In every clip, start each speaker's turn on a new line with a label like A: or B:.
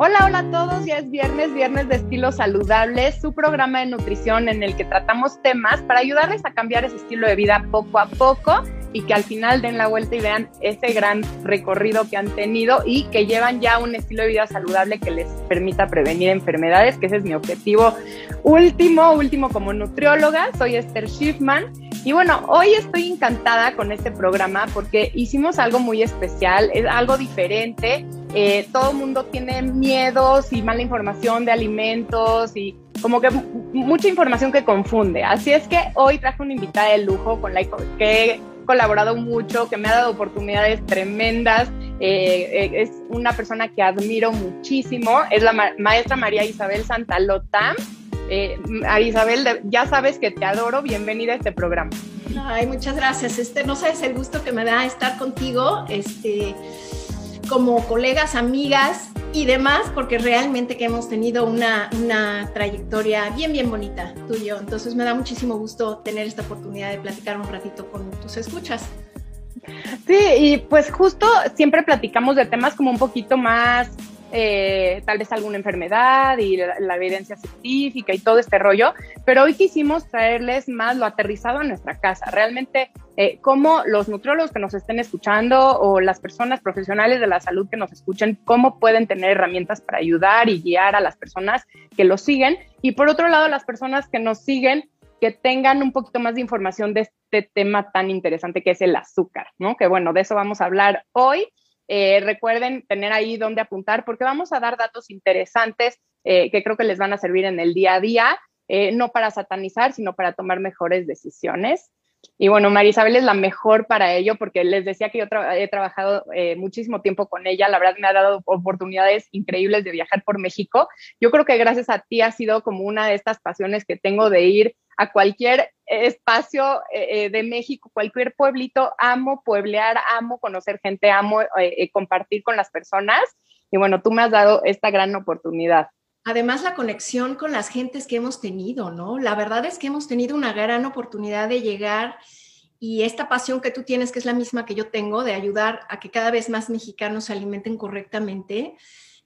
A: Hola, hola a todos, ya es viernes, viernes de estilo saludable, su programa de nutrición en el que tratamos temas para ayudarles a cambiar ese estilo de vida poco a poco y que al final den la vuelta y vean ese gran recorrido que han tenido y que llevan ya un estilo de vida saludable que les permita prevenir enfermedades, que ese es mi objetivo último, último como nutrióloga. Soy Esther Schiffman y bueno, hoy estoy encantada con este programa porque hicimos algo muy especial, es algo diferente. Eh, todo el mundo tiene miedos y mala información de alimentos y como que mucha información que confunde. Así es que hoy traje una invitada de lujo con la que colaborado mucho, que me ha dado oportunidades tremendas. Eh, eh, es una persona que admiro muchísimo. Es la maestra María Isabel Santalota. Eh, Isabel, ya sabes que te adoro, bienvenida a este programa.
B: Ay, muchas gracias. Este, no sabes el gusto que me da estar contigo, este, como colegas, amigas y demás, porque realmente que hemos tenido una, una trayectoria bien, bien bonita, tú y yo. Entonces me da muchísimo gusto tener esta oportunidad de platicar un ratito con tus escuchas.
A: Sí, y pues justo siempre platicamos de temas como un poquito más eh, tal vez alguna enfermedad y la, evidencia científica y todo este rollo, pero hoy quisimos traerles más lo aterrizado a nuestra casa, realmente eh, cómo los nutriólogos que nos estén escuchando o las personas profesionales de la salud que nos escuchen, cómo pueden tener herramientas para ayudar y guiar a las personas que los siguen y por otro lado las personas que nos siguen que tengan un poquito más de información de este tema tan interesante que es el azúcar, ¿no? Que bueno, de eso vamos a hablar hoy. Eh, recuerden tener ahí donde apuntar porque vamos a dar datos interesantes eh, que creo que les van a servir en el día a día, eh, no para satanizar, sino para tomar mejores decisiones. Y bueno, Marisabel es la mejor para ello porque les decía que yo he trabajado muchísimo tiempo con ella, la verdad me ha dado oportunidades increíbles de viajar por México. Yo creo que gracias a ti ha sido como una de estas pasiones que tengo de ir a cualquier espacio eh, eh, de México, cualquier pueblito, amo pueblear, amo conocer gente, amo eh, compartir con las personas. Y bueno, tú me has dado esta gran oportunidad.
B: Además, la conexión con las gentes que hemos tenido, ¿no? La verdad es que hemos tenido una gran oportunidad de llegar y esta pasión que tú tienes, que es la misma que yo tengo, de ayudar a que cada vez más mexicanos se alimenten correctamente.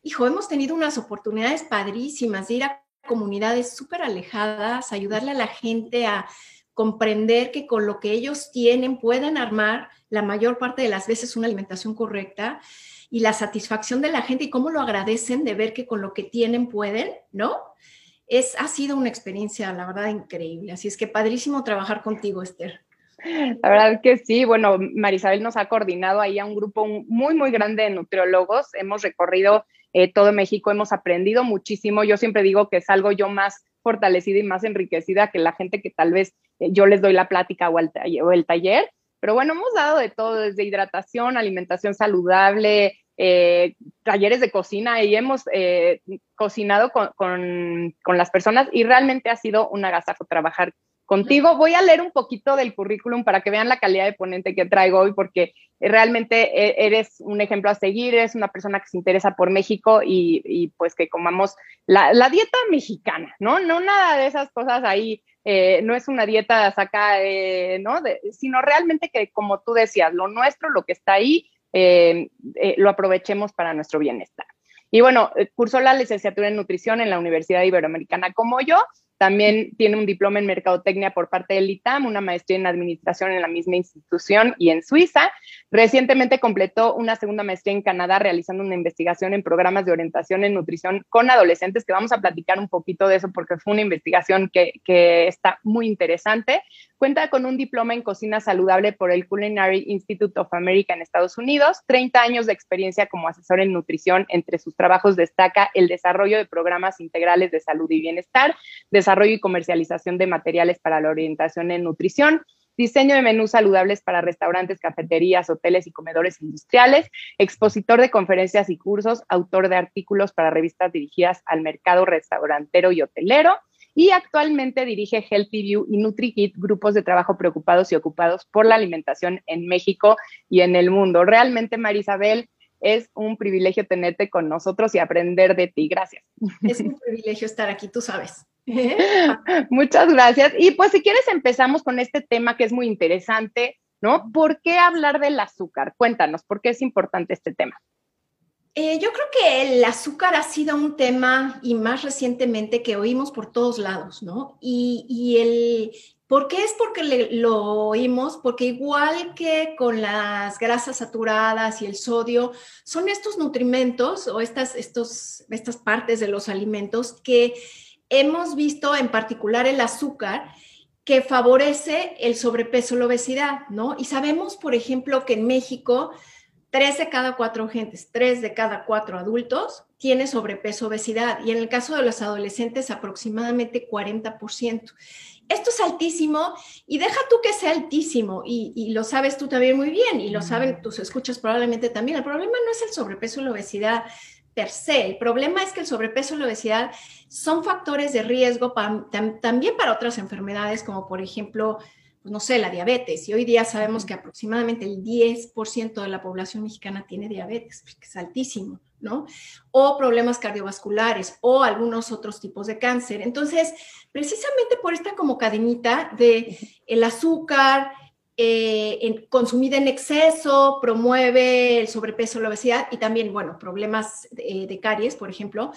B: Hijo, hemos tenido unas oportunidades padrísimas de ir a comunidades súper alejadas, ayudarle a la gente a comprender que con lo que ellos tienen pueden armar la mayor parte de las veces una alimentación correcta y la satisfacción de la gente y cómo lo agradecen de ver que con lo que tienen pueden, ¿no? Es, ha sido una experiencia, la verdad, increíble. Así es que padrísimo trabajar contigo, Esther.
A: La verdad que sí, bueno, Marisabel nos ha coordinado ahí a un grupo muy, muy grande de nutriólogos. Hemos recorrido eh, todo México, hemos aprendido muchísimo. Yo siempre digo que salgo yo más fortalecida y más enriquecida que la gente que tal vez eh, yo les doy la plática o el, taller, Pero bueno, hemos dado de todo, desde hidratación, alimentación saludable, eh, talleres de cocina y hemos cocinado con, con, las personas y realmente ha sido un agasajo trabajar contigo. Voy a leer un poquito del currículum para que vean la calidad de ponente que traigo hoy, porque realmente e, eres un ejemplo a seguir, eres una persona que se interesa por México y, pues que comamos la, dieta mexicana, ¿no? No nada de esas cosas ahí. Eh, no es una dieta saca, eh, ¿no? sino realmente que, como tú decías, lo nuestro, lo que está ahí, eh, lo aprovechemos para nuestro bienestar. Y bueno, cursó la licenciatura en nutrición en la Universidad Iberoamericana como yo también tiene un diploma en mercadotecnia por parte del ITAM, una maestría en administración en la misma institución y en Suiza. Recientemente completó una segunda maestría en Canadá realizando una investigación en programas de orientación en nutrición con adolescentes, que vamos a platicar un poquito de eso porque fue una investigación que está muy interesante. Cuenta con un diploma en cocina saludable por el Culinary Institute of America en Estados Unidos, 30 años de experiencia como asesor en nutrición. Entre sus trabajos destaca el desarrollo de programas integrales de salud y bienestar, desarrollo y comercialización de materiales para la orientación en nutrición, diseño de menús saludables para restaurantes, cafeterías, hoteles y comedores industriales, expositor de conferencias y cursos, autor de artículos para revistas dirigidas al mercado restaurantero y hotelero y actualmente dirige Healthy View y NutriKit, grupos de trabajo preocupados y ocupados por la alimentación en México y en el mundo. Realmente, Marisabel, es un privilegio tenerte con nosotros y aprender de ti. Gracias.
B: Es un privilegio estar aquí, tú sabes.
A: Muchas gracias. Y pues si quieres empezamos con este tema que es muy interesante, ¿no? ¿Por qué hablar del azúcar? Cuéntanos, ¿por qué es importante este tema?
B: Eh, yo creo que el azúcar ha sido un tema y más recientemente que oímos por todos lados, ¿no? Y, y el, ¿Por qué es porque lo oímos? Porque igual que con las grasas saturadas y el sodio, son estos nutrimentos o estas, estos, estas partes de los alimentos que hemos visto, en particular el azúcar, que favorece el sobrepeso o la obesidad, ¿no? Y sabemos, por ejemplo, que en México, tres de cada cuatro gentes, tres de cada cuatro adultos tiene sobrepeso obesidad y en el caso de los adolescentes aproximadamente 40% esto es altísimo y deja tú que sea altísimo y, lo sabes tú también muy bien y lo saben tus escuchas probablemente también. El problema no es el sobrepeso y la obesidad per se, el problema es que el sobrepeso y la obesidad son factores de riesgo también para otras enfermedades como por ejemplo pues, no sé, la diabetes. Y hoy día sabemos que aproximadamente el 10% de la población mexicana tiene diabetes, que es altísimo, ¿no? O problemas cardiovasculares o algunos otros tipos de cáncer. Entonces, precisamente por esta como cadenita de el azúcar, eh, consumida en exceso promueve el sobrepeso, la obesidad y también, bueno, problemas de, de caries, por ejemplo,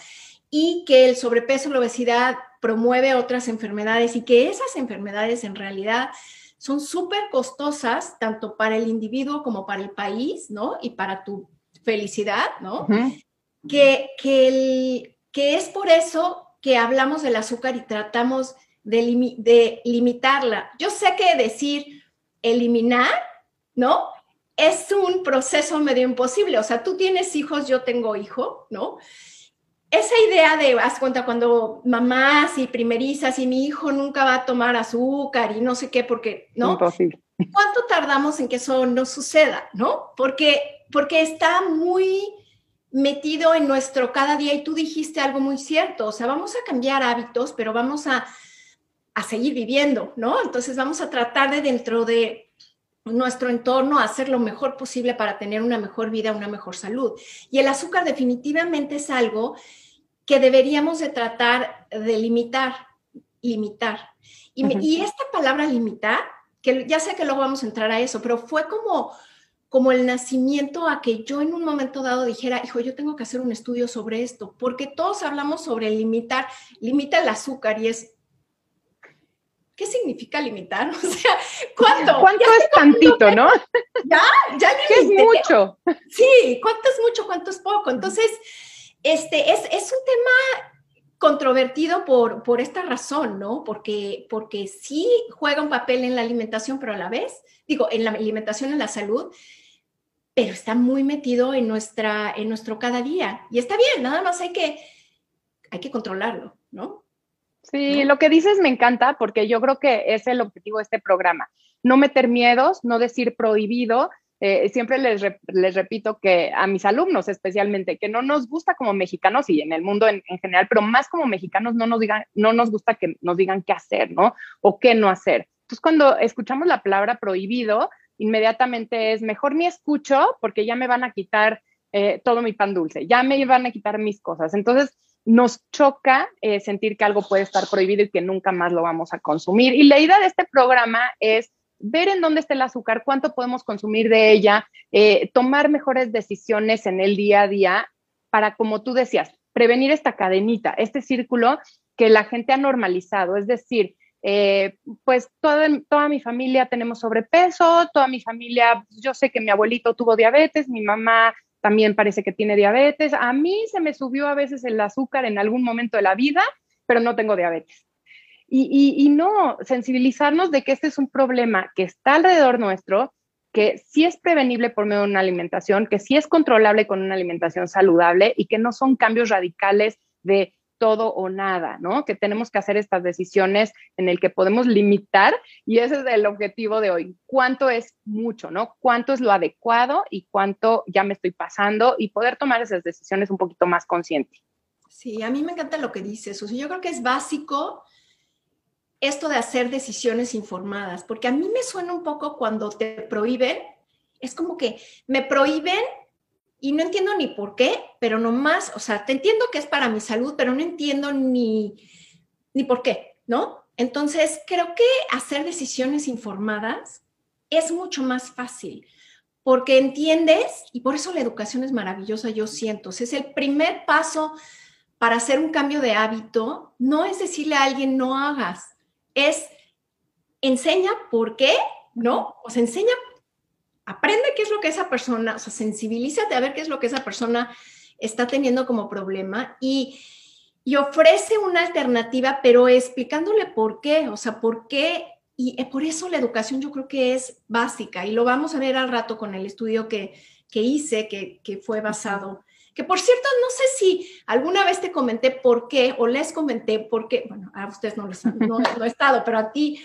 B: y que el sobrepeso, la obesidad promueve otras enfermedades y que esas enfermedades en realidad son súper costosas tanto para el individuo como para el país, ¿no? Y para tu felicidad, ¿no? que, que, que, es por eso que hablamos del azúcar y tratamos de, de limitarla. Yo sé que decir eliminar, ¿no? Es un proceso medio imposible. O sea, tú tienes hijos, yo tengo hijo, ¿no? Esa idea de, haz cuenta, cuando mamás y primerizas y mi hijo nunca va a tomar azúcar y no sé qué, porque, ¿no?
A: Imposible.
B: ¿Cuánto tardamos en que eso no suceda, no? Porque, porque está muy metido en nuestro cada día y tú dijiste algo muy cierto, o sea, vamos a cambiar hábitos, pero vamos a, a seguir viviendo, ¿no? Entonces vamos a tratar de dentro de nuestro entorno hacer lo mejor posible para tener una mejor vida, una mejor salud. Y el azúcar definitivamente es algo que deberíamos de tratar de limitar, limitar. Y, esta palabra limitar, que ya sé que luego vamos a entrar a eso, pero fue como, como el nacimiento a que yo en un momento dado dijera, hijo, yo tengo que hacer un estudio sobre esto, porque todos hablamos sobre limitar, limita el azúcar y es, ¿qué significa limitar? O sea, ¿cuánto?
A: ¿Cuánto es tantito, no?
B: Ya, ya
A: ¿Qué es mucho?
B: Sí, ¿cuánto es mucho? ¿Cuánto es poco? Entonces, este, es, es un tema controvertido por, por esta razón, ¿no? Porque, porque sí juega un papel en la alimentación, pero a la vez, digo, en la alimentación, en la salud, pero está muy metido en, nuestra, en nuestro cada día. Y está bien, nada más hay que, hay que controlarlo, ¿no?
A: Sí, lo que dices me encanta porque yo creo que es el objetivo de este programa. No meter miedos, no decir prohibido, eh, siempre les, les, repito que a mis alumnos especialmente, que no nos gusta como mexicanos y en el mundo en, general, pero más como mexicanos no nos, digan, no nos gusta que nos digan qué hacer, ¿no? O qué no hacer. Entonces, cuando escuchamos la palabra prohibido, inmediatamente es mejor ni escucho porque ya me van a quitar eh, todo mi pan dulce, ya me van a quitar mis cosas. Entonces, nos choca eh, sentir que algo puede estar prohibido y que nunca más lo vamos a consumir. Y la idea de este programa es ver en dónde está el azúcar, cuánto podemos consumir de ella, eh, tomar mejores decisiones en el día a día para, como tú decías, prevenir esta cadenita, este círculo que la gente ha normalizado. Es decir, eh, pues toda, toda mi familia tenemos sobrepeso, toda mi familia, yo sé que mi abuelito tuvo diabetes, mi mamá también parece que tiene diabetes, a mí se me subió a veces el azúcar en algún momento de la vida, pero no tengo diabetes. Y, no, sensibilizarnos de que este es un problema que está alrededor nuestro, que sí es prevenible por medio de una alimentación, que sí es controlable con una alimentación saludable y que no son cambios radicales de todo o nada, ¿no? Que tenemos que hacer estas decisiones en el que podemos limitar y ese es el objetivo de hoy. ¿Cuánto es mucho, ¿no? ¿Cuánto es lo adecuado y cuánto ya me estoy pasando y poder tomar esas decisiones un poquito más consciente?
B: Sí, a mí me encanta lo que dices, o yo creo que es básico esto de hacer decisiones informadas, porque a mí me suena un poco cuando te prohíben, es como que me prohíben y no entiendo ni por qué, pero nomás, o sea, te entiendo que es para mi salud, pero no entiendo ni, ni por qué, ¿no? Entonces, creo que hacer decisiones informadas es mucho más fácil porque entiendes, y por eso la educación es maravillosa, yo siento, es el primer paso para hacer un cambio de hábito, no es decirle a alguien no hagas, es enseña por qué, ¿no? O sea, enseña, aprende qué es lo que esa persona, o sea, sensibilízate a ver qué es lo que esa persona está teniendo como problema y, y ofrece una alternativa, pero explicándole por qué, o sea, por qué y por eso la educación yo creo que es básica y lo vamos a ver al rato con el estudio que, que hice, que, que, fue basado, que por cierto, no sé si alguna vez te comenté por qué o les comenté por qué, bueno, a ustedes no, les, no, no he estado, pero a ti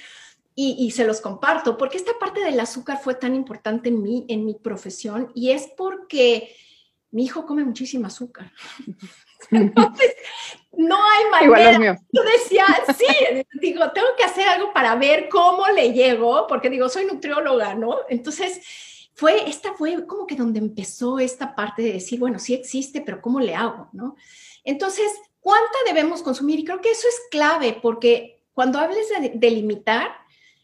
B: y, y, se los comparto, porque esta parte del azúcar fue tan importante en mí, en mi profesión, y es porque mi hijo come muchísimo azúcar. Entonces, no hay manera. Yo decía, sí, digo, tengo que hacer algo para ver cómo le llego, porque digo, soy nutrióloga, ¿no? Entonces, fue, esta fue como que donde empezó esta parte de decir, bueno, sí existe, pero ¿cómo le hago, no? Entonces, ¿cuánta debemos consumir? Y creo que eso es clave, porque cuando hables de, limitar,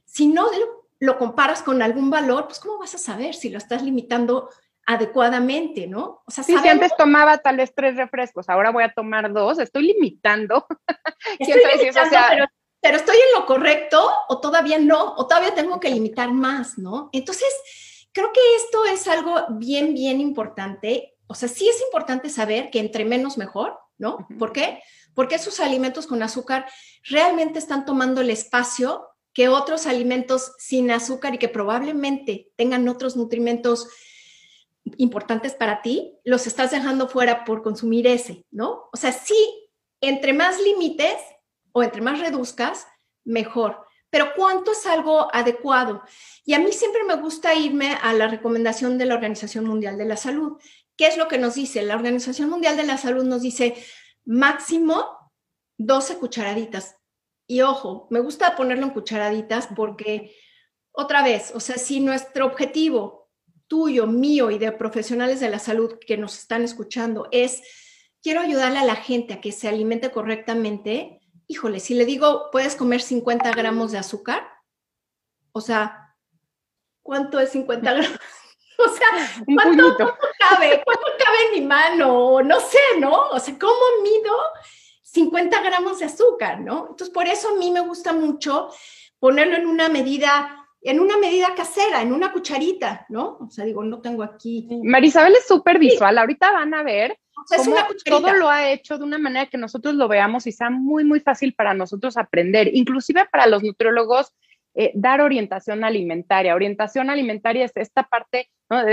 B: si no lo, lo comparas con algún valor, pues ¿cómo vas a saber si lo estás limitando adecuadamente, ¿no?
A: O sea, sí, si antes tomaba tal vez tres refrescos, ahora voy a tomar dos, estoy limitando.
B: Estoy limitando pero, pero, estoy en lo correcto o todavía no, o todavía tengo que limitar más, ¿no? Entonces, creo que esto es algo bien, bien importante. O sea, sí es importante saber que entre menos mejor, ¿no? ¿Por qué? Porque esos alimentos con azúcar realmente están tomando el espacio que otros alimentos sin azúcar y que probablemente tengan otros nutrimentos importantes para ti, los estás dejando fuera por consumir ese, ¿no? O sea, sí, entre más límites o entre más reduzcas, mejor. Pero ¿cuánto es algo adecuado? Y a mí siempre me gusta irme a la recomendación de la Organización Mundial de la Salud. ¿Qué es lo que nos dice? La Organización Mundial de la Salud nos dice máximo 12 cucharaditas. Y ojo, me gusta ponerlo en cucharaditas porque, otra vez, o sea, si nuestro objetivo tuyo, mío y de profesionales de la salud que nos están escuchando es, quiero ayudarle a la gente a que se alimente correctamente, híjole, si le digo, puedes comer 50 gramos de azúcar, o sea, ¿cuánto es 50 gramos? O sea, ¿cuánto, cabe? ¿Cuánto cabe en mi mano? No sé, ¿no? O sea, ¿cómo mido 50 gramos de azúcar, ¿no? Entonces, por eso a mí me gusta mucho ponerlo en una medida en una medida casera, en una cucharita, ¿no? O sea, digo, no tengo aquí.
A: Marisabel es súper visual, ahorita van a ver cómo todo lo ha hecho de una manera que nosotros lo veamos y sea muy, muy fácil para nosotros aprender, inclusive para los nutriólogos. Eh, dar orientación alimentaria. Orientación alimentaria es esta parte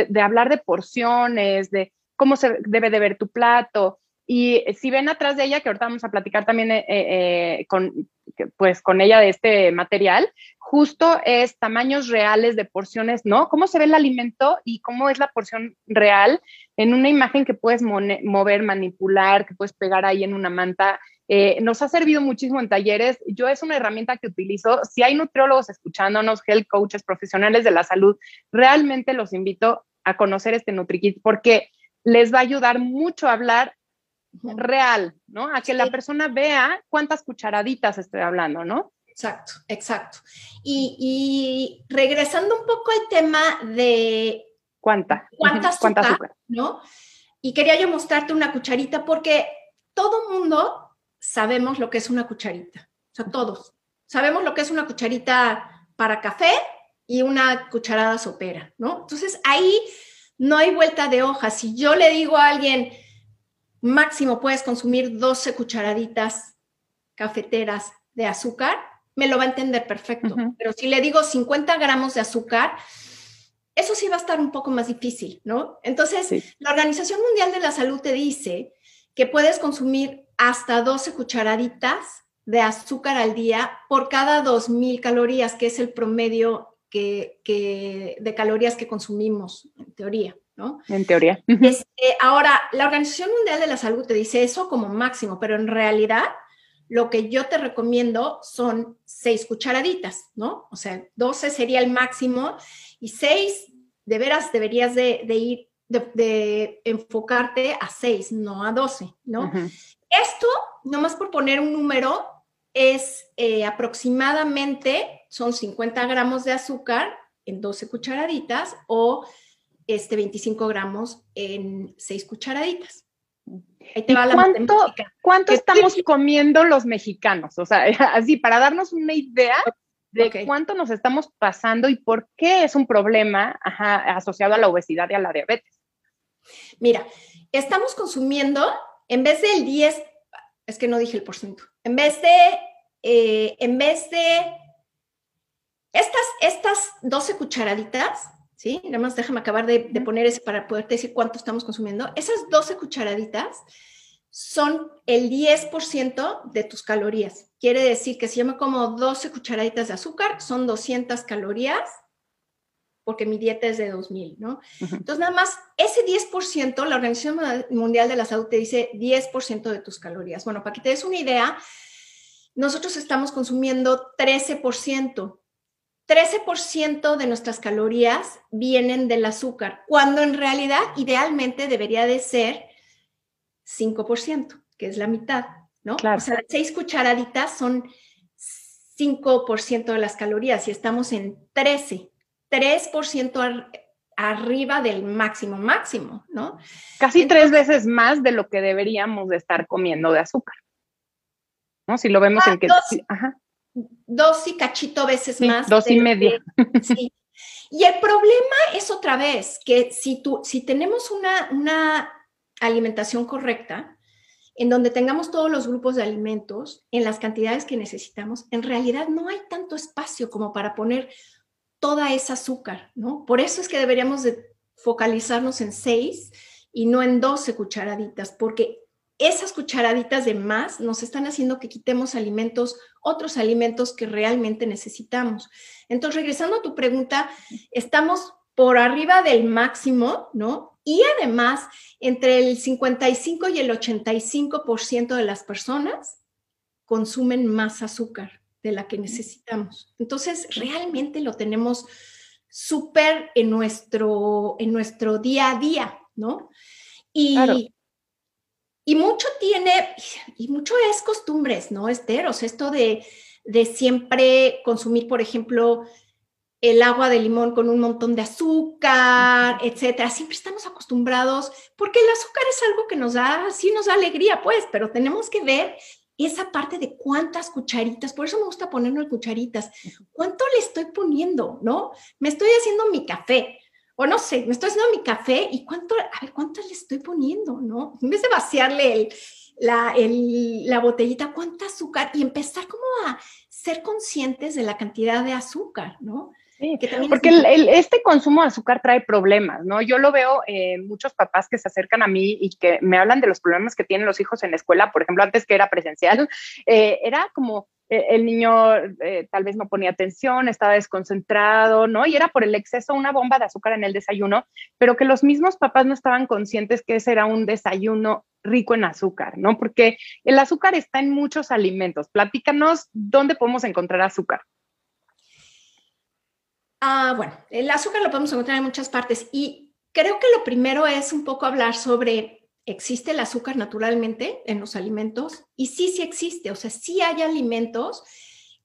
A: de, hablar de porciones, de cómo se debe de ver tu plato. Y si ven atrás de ella, que ahorita vamos a platicar también eh, eh, con, pues, con ella de este material, justo es tamaños reales de porciones, ¿no? Cómo se ve el alimento y cómo es la porción real en una imagen que puedes mover, manipular, que puedes pegar ahí en una manta. Eh, nos ha servido muchísimo en talleres. Yo es una herramienta que utilizo. Si hay nutriólogos escuchándonos, health coaches, profesionales de la salud, realmente los invito a conocer este NutriKit porque les va a ayudar mucho a hablar real, ¿no? A que la persona vea cuántas cucharaditas estoy hablando, ¿no?
B: Exacto, exacto. Y, regresando un poco al tema de...
A: ¿Cuánta?
B: ¿Cuánta azúcar, ¿no? Y quería yo mostrarte una cucharita porque todo mundo sabemos lo que es una cucharita. O sea, todos. Sabemos lo que es una cucharita para café y una cucharada sopera, ¿no? Entonces, ahí no hay vuelta de hoja. Si yo le digo a alguien, máximo puedes consumir 12 cucharaditas cafeteras de azúcar, me lo va a entender perfecto. Pero si le digo 50 gramos de azúcar, eso sí va a estar un poco más difícil, ¿no? Entonces, la Organización Mundial de la Salud te dice que puedes consumir hasta 12 cucharaditas de azúcar al día por cada 2.000 calorías, que es el promedio que, de calorías que consumimos, en teoría, ¿no?
A: En teoría.
B: Este, ahora, la Organización Mundial de la Salud te dice eso como máximo, pero en realidad lo que yo te recomiendo son seis cucharaditas, ¿no? O sea, 12 sería el máximo y seis, de veras, deberías de, ir de, enfocarte a 6, no a 12, ¿no? Esto, nomás por poner un número, es eh, aproximadamente, son 50 gramos de azúcar en 12 cucharaditas o este 25 gramos en 6 cucharaditas.
A: Cuánto, ¿Cuánto estamos comiendo los mexicanos? O sea, así, para darnos una idea de cuánto nos estamos pasando y por qué es un problema asociado a la obesidad y a la diabetes.
B: Mira, estamos consumiendo, en vez del 10, es que no dije el porcentaje, en vez de, eh, en vez de estas, estas 12 cucharaditas, ¿sí? Nada más déjame acabar de, de poner ese para poderte decir cuánto estamos consumiendo. Esas 12 cucharaditas son el 10% de tus calorías. Quiere decir que si yo me como 12 cucharaditas de azúcar, son 200 calorías, porque mi dieta es de 2000, ¿no? Entonces, nada más, ese 10%, la Organización Mundial de la Salud te dice 10% de tus calorías. Bueno, para que te des una idea, nosotros estamos consumiendo 13%. 13% de nuestras calorías vienen del azúcar, cuando en realidad idealmente debería de ser 5%, que es la mitad, ¿no? Claro. O sea, 6 cucharaditas son 5% de las calorías y estamos en 13, 3% arriba del máximo máximo, ¿no?
A: Casi tres veces más de lo que deberíamos de estar comiendo de azúcar. ¿No? Si lo vemos en que...
B: Dos, y cachito veces más.
A: Dos y media.
B: sí. Y el problema es otra vez que si, tú, si tenemos una, una alimentación correcta, en donde tengamos todos los grupos de alimentos en las cantidades que necesitamos, en realidad no hay tanto espacio como para poner toda esa azúcar, ¿no? Por eso es que deberíamos de focalizarnos en seis y no en 12 cucharaditas, porque esas cucharaditas de más nos están haciendo que quitemos alimentos, otros alimentos que realmente necesitamos. Entonces, regresando a tu pregunta, estamos por arriba del máximo, ¿no? Y además, entre el 55 y el 85% de las personas consumen más azúcar de la que necesitamos. Entonces, realmente lo tenemos súper en nuestro, en nuestro día a día, ¿no? Y, y mucho tiene, y mucho es costumbres, ¿no, Esther? O sea, esto de, de siempre consumir, por ejemplo, el agua de limón con un montón de azúcar, etcétera. Siempre estamos acostumbrados, porque el azúcar es algo que nos da, sí nos da alegría, pues, pero tenemos que ver esa parte de cuántas cucharitas, por eso me gusta ponerlo en cucharitas, cuánto le estoy poniendo, ¿no? Me estoy haciendo mi café, o no sé, me estoy haciendo mi café y cuánto, a ver, cuánto le estoy poniendo, ¿no? En vez de vaciarle el, la, la botellita, cuánta azúcar y empezar como a ser conscientes de la cantidad de azúcar, ¿no?
A: porque este consumo de azúcar trae problemas, ¿no? Yo lo veo en muchos papás que se acercan a mí y que me hablan de los problemas que tienen los hijos en la escuela, por ejemplo, antes que era presencial, eh, era como eh, el niño eh, tal vez no ponía atención, estaba desconcentrado, ¿no? Y era por el exceso una bomba de azúcar en el desayuno, pero que los mismos papás no estaban conscientes que ese era un desayuno rico en azúcar, ¿no? Porque el azúcar está en muchos alimentos. Platícanos dónde podemos encontrar azúcar.
B: Ah, bueno, el azúcar lo podemos encontrar en muchas partes y creo que lo primero es un poco hablar sobre, ¿existe el azúcar naturalmente en los alimentos? Y sí, sí existe, o sea, sí hay alimentos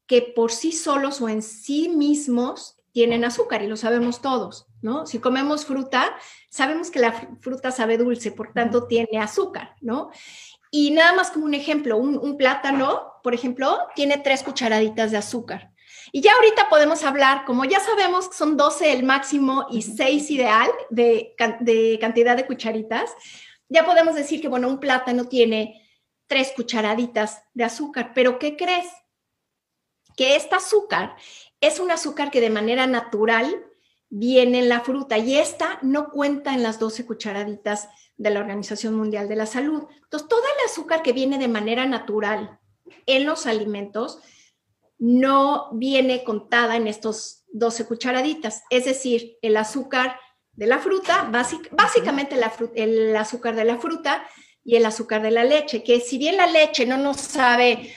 B: que por sí solos o en sí mismos tienen azúcar y lo sabemos todos, ¿no? Si comemos fruta, sabemos que la fruta sabe dulce, por tanto tiene azúcar, ¿no? Y nada más como un ejemplo, un, un plátano, por ejemplo, tiene tres cucharaditas de azúcar. Y ya ahorita podemos hablar, como ya sabemos que son 12 el máximo y 6 ideal de, cantidad de cucharitas, ya podemos decir que, bueno, un plátano tiene 3 cucharaditas de azúcar, pero ¿qué crees? Que este azúcar es un azúcar que de manera natural viene en la fruta y esta no cuenta en las 12 cucharaditas de la Organización Mundial de la Salud. Entonces, todo el azúcar que viene de manera natural en los alimentos no viene contada en estos 12 cucharaditas. Es decir, el azúcar de la fruta, básicamente el azúcar de la fruta y el azúcar de la leche, que si bien la leche no nos sabe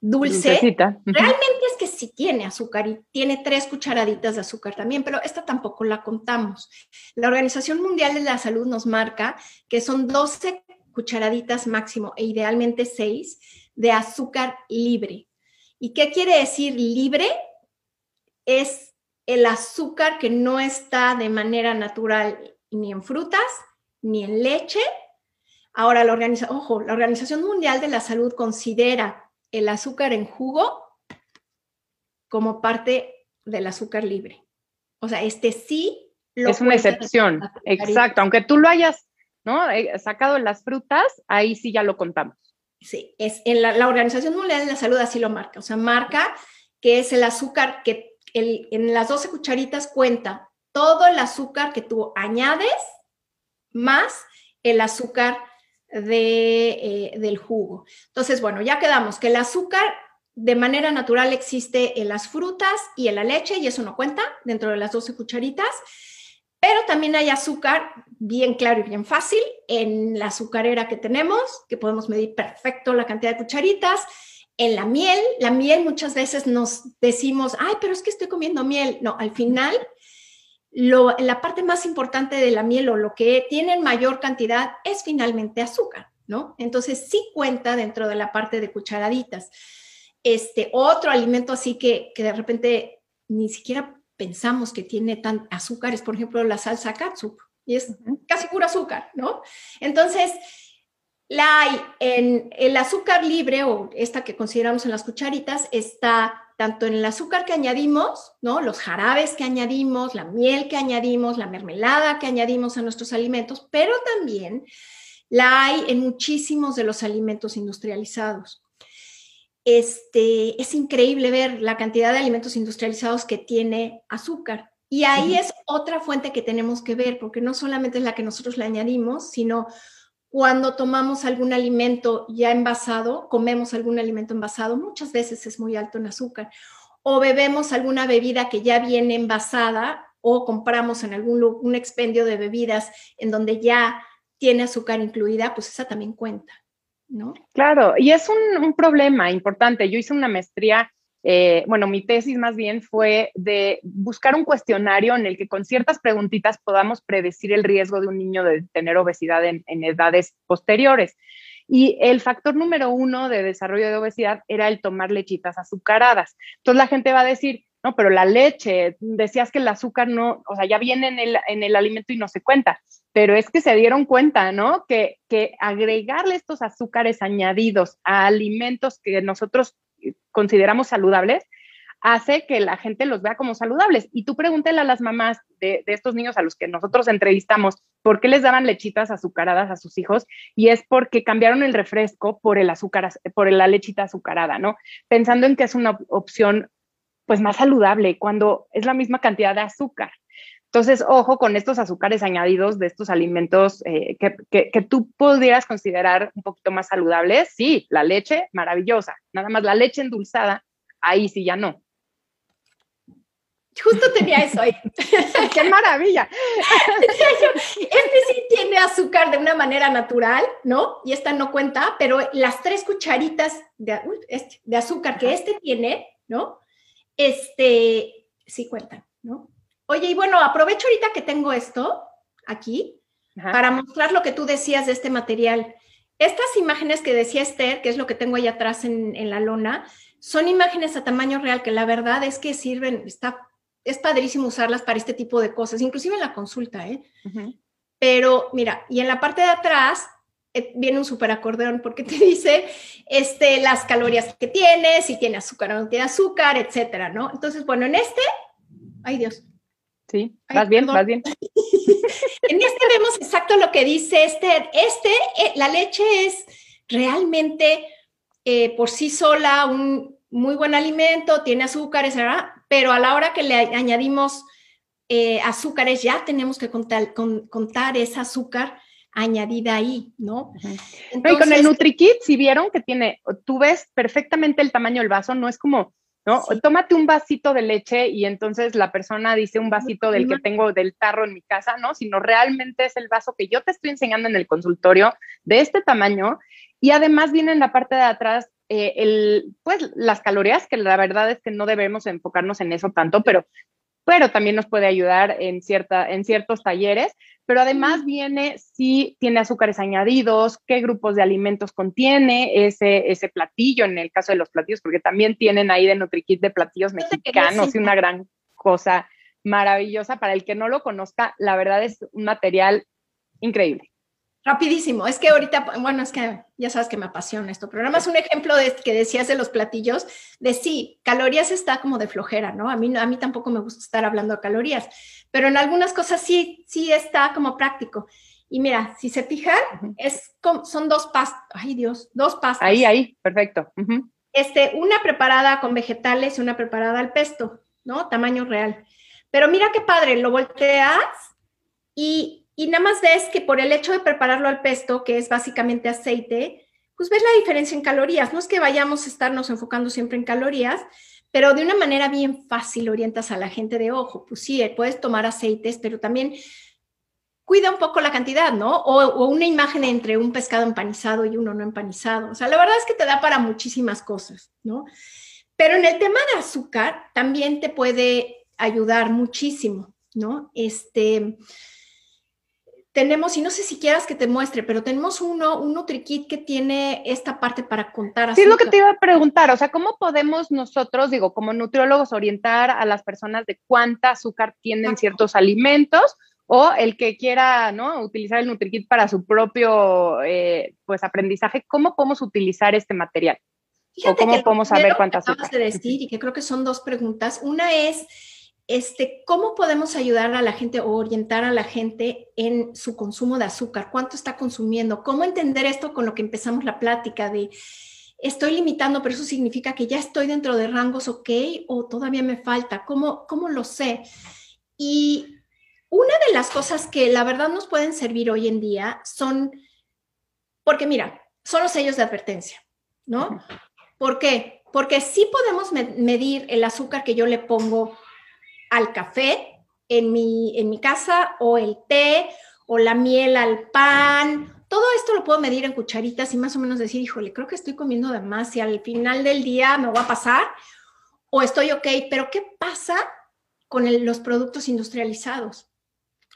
B: dulce, realmente es que sí tiene azúcar y tiene tres cucharaditas de azúcar también, pero esta tampoco la contamos. La Organización Mundial de la Salud nos marca que son 12 cucharaditas máximo e idealmente 6 de azúcar libre. ¿Y qué quiere decir libre? Es el azúcar que no está de manera natural ni en frutas, ni en leche. Ahora, la, ojo, la Organización Mundial de la Salud considera el azúcar en jugo como parte del azúcar libre. O sea, este sí
A: lo es una excepción, exacto. Aunque tú lo hayas ¿no? Eh, sacado las frutas, ahí sí ya lo contamos.
B: Sí, es en la, Organización Mundial de la Salud así lo marca. O sea, marca que es el azúcar que en las 12 cucharitas cuenta todo el azúcar que tú añades más el azúcar de, eh, del jugo. Entonces, bueno, ya quedamos que el azúcar de manera natural existe en las frutas y en la leche y eso no cuenta dentro de las 12 cucharitas, pero también hay azúcar bien claro y bien fácil en la azucarera que tenemos, que podemos medir perfecto la cantidad de cucharitas. En la miel, la miel muchas veces nos decimos, ay, pero es que estoy comiendo miel. No, al final la parte más importante de la miel o lo que tiene en mayor cantidad es finalmente azúcar, ¿no? Entonces sí cuenta dentro de la parte de cucharaditas. Este otro alimento así que, que de repente ni siquiera pensamos que tiene tan azúcar es, por ejemplo, la salsa katsup, y es casi puro azúcar, ¿no? Entonces, la hay en el azúcar libre o esta que consideramos en las cucharitas está tanto en el azúcar que añadimos, ¿no? Los jarabes que añadimos, la miel que añadimos, la mermelada que añadimos a nuestros alimentos, pero también la hay en muchísimos de los alimentos industrializados. Este, es increíble ver la cantidad de alimentos industrializados que tiene azúcar. Y ahí es otra fuente que tenemos que ver, porque no solamente es la que nosotros le añadimos, sino cuando tomamos algún alimento ya envasado, comemos algún alimento envasado, muchas veces es muy alto en azúcar. O bebemos alguna bebida que ya viene envasada o compramos en algún un expendio de bebidas en donde ya tiene azúcar incluida, pues esa también cuenta, ¿no?
A: Claro, y es un, un problema importante. Yo hice una maestría eh, bueno, mi tesis más bien fue de buscar un cuestionario en el que con ciertas preguntitas podamos predecir el riesgo de un niño de tener obesidad en, edades posteriores. Y el factor número uno de desarrollo de obesidad era el tomar lechitas azucaradas. Entonces la gente va a decir, no, pero la leche, decías que el azúcar no, o sea, ya viene en el, en el alimento y no se cuenta, pero es que se dieron cuenta, ¿no? Que, que agregarle estos azúcares añadidos a alimentos que nosotros consideramos saludables, hace que la gente los vea como saludables. Y tú pregúntale a las mamás de, estos niños a los que nosotros entrevistamos por qué les daban lechitas azucaradas a sus hijos y es porque cambiaron el refresco por el azúcar, por la lechita azucarada, ¿no? Pensando en que es una opción pues más saludable cuando es la misma cantidad de azúcar. Entonces, ojo con estos azúcares añadidos de estos alimentos eh, que, que, tú pudieras considerar un poquito más saludables. Sí, la leche, maravillosa. Nada más la leche endulzada, ahí sí ya no.
B: Justo tenía eso ahí.
A: ¡Qué maravilla!
B: este sí tiene azúcar de una manera natural, ¿no? Y esta no cuenta, pero las tres cucharitas de, este, de azúcar que este tiene, ¿no? Este sí cuentan, ¿no? Oye, y bueno, aprovecho ahorita que tengo esto aquí para mostrar lo que tú decías de este material. Estas imágenes que decía Esther, que es lo que tengo ahí atrás en, la lona, son imágenes a tamaño real que la verdad es que sirven, está, es padrísimo usarlas para este tipo de cosas, inclusive en la consulta, ¿eh? Pero mira, y en la parte de atrás eh, viene un super acordeón porque te dice este, las calorías que tiene, si tiene azúcar o no tiene azúcar, etcétera, ¿no? Entonces, bueno, en este, ay Dios,
A: Sí, vas bien, vas bien.
B: en este vemos exacto lo que dice este. Este, eh, la leche es realmente eh, por sí sola un muy buen alimento, tiene azúcares, ¿verdad? pero a la hora que le añadimos eh, azúcares, ya tenemos que contar, contar esa azúcar añadida ahí, ¿no?
A: y con el NutriKit, si vieron que tiene, tú ves perfectamente el tamaño del vaso, no es como ¿no? Tómate un vasito de leche y entonces la persona dice un vasito del que tengo del tarro en mi casa, ¿no? Sino realmente es el vaso que yo te estoy enseñando en el consultorio de este tamaño y además viene en la parte de atrás eh, el, pues las calorías, que la verdad es que no debemos enfocarnos en eso tanto, pero, pero también nos puede ayudar en, cierta, en ciertos talleres. Pero además viene si tiene azúcares añadidos, qué grupos de alimentos contiene ese, ese platillo, en el caso de los platillos, porque también tienen ahí de NutriKit de platillos mexicanos y una gran cosa maravillosa. Para el que no lo conozca, la verdad es un material increíble.
B: Rapidísimo, es que ahorita, bueno, es que ya sabes que me apasiona esto, pero nada más un ejemplo de que decías de los platillos, de sí, calorías está como de flojera, ¿no? A mí, a mí tampoco me gusta estar hablando de calorías, pero en algunas cosas sí, sí está como práctico. Y mira, si se fijan, es son dos pastas, ay Dios, dos pastas.
A: Ahí, ahí, perfecto.
B: Este, una preparada con vegetales y una preparada al pesto, ¿no? Tamaño real. Pero mira qué padre, lo volteas y y nada más ves que por el hecho de prepararlo al pesto, que es básicamente aceite, pues ves la diferencia en calorías. No es que vayamos a estarnos enfocando siempre en calorías, pero de una manera bien fácil orientas a la gente de ojo. Pues sí, puedes tomar aceites, pero también cuida un poco la cantidad, ¿no? O, una imagen entre un pescado empanizado y uno no empanizado. O sea, la verdad es que te da para muchísimas cosas, ¿no? Pero en el tema de azúcar también te puede ayudar muchísimo, ¿no? Este, tenemos, y no sé si quieras que te muestre, pero tenemos uno, un NutriKit que tiene esta parte para contar.
A: Sí, es lo que te iba a preguntar, o sea, ¿cómo podemos nosotros, digo, como nutriólogos, orientar a las personas de cuánta azúcar tienen ciertos alimentos? O el que quiera, ¿no? Utilizar el NutriKit para su propio, eh, pues, aprendizaje, ¿cómo podemos utilizar este material?
B: ¿O cómo podemos saber cuánta azúcar? de decir, y que creo que son dos preguntas. Una es, este, ¿cómo podemos ayudar a la gente o orientar a la gente en su consumo de azúcar? ¿Cuánto está consumiendo? ¿Cómo entender esto con lo que empezamos la plática de estoy limitando, pero eso significa que ya estoy dentro de rangos ok o todavía me falta? ¿Cómo, cómo lo sé? Y una de las cosas que la verdad nos pueden servir hoy en día son, porque mira, son los sellos de advertencia, ¿no? ¿Por qué? Porque sí podemos medir el azúcar que yo le pongo al café en mi, en mi casa o el té o la miel al pan. Todo esto lo puedo medir en cucharitas y más o menos decir, híjole, creo que estoy comiendo de más y al final del día me voy a pasar o estoy ok, pero ¿qué pasa con los productos industrializados?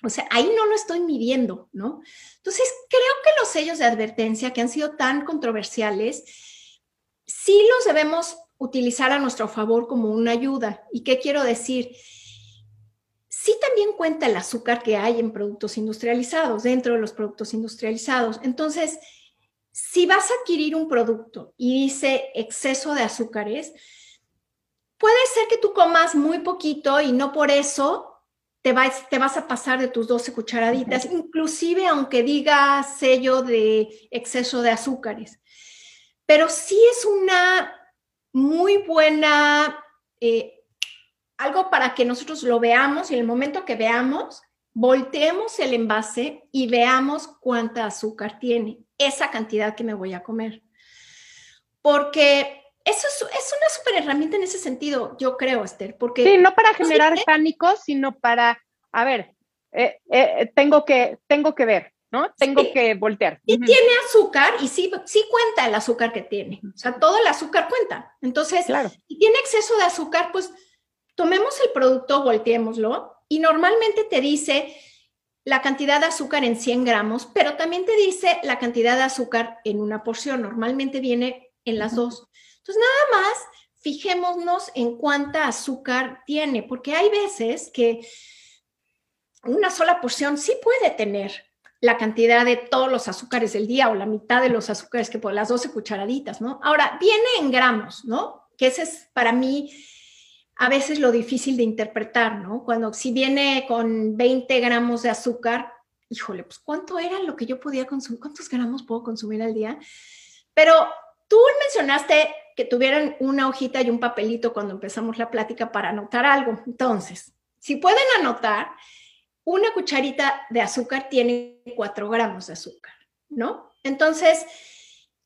B: O sea, ahí no lo estoy midiendo, ¿no? Entonces, creo que los sellos de advertencia que han sido tan controversiales, sí los debemos utilizar a nuestro favor como una ayuda. ¿Y qué quiero decir? Sí también cuenta el azúcar que hay en productos industrializados, dentro de los productos industrializados. Entonces, si vas a adquirir un producto y dice exceso de azúcares, puede ser que tú comas muy poquito y no por eso te vas, te vas a pasar de tus 12 cucharaditas, inclusive aunque diga sello de exceso de azúcares. Pero sí es una muy buena eh, algo para que nosotros lo veamos y en el momento que veamos, volteemos el envase y veamos cuánta azúcar tiene, esa cantidad que me voy a comer. Porque eso es, una súper herramienta en ese sentido, yo creo, Esther. Porque
A: sí, no para generar pánico, sino para, a ver, eh, eh, tengo, que, tengo que ver, ¿no? Tengo que voltear.
B: Y tiene azúcar y sí, sí cuenta el azúcar que tiene. O sea, todo el azúcar cuenta. Entonces, claro. si tiene exceso de azúcar, pues tomemos el producto, volteémoslo y normalmente te dice la cantidad de azúcar en 100 gramos, pero también te dice la cantidad de azúcar en una porción. Normalmente viene en las dos. Entonces, nada más fijémonos en cuánta azúcar tiene, porque hay veces que una sola porción sí puede tener la cantidad de todos los azúcares del día o la mitad de los azúcares que por las 12 cucharaditas, ¿no? Ahora, viene en gramos, ¿no? Que ese es para mí a veces lo difícil de interpretar, ¿no? Cuando si viene con 20 gramos de azúcar, híjole, pues ¿cuánto era lo que yo podía consumir? ¿Cuántos gramos puedo consumir al día? Pero tú mencionaste que tuvieran una hojita y un papelito cuando empezamos la plática para anotar algo. Entonces, si pueden anotar, una cucharita de azúcar tiene 4 gramos de azúcar, ¿no? Entonces,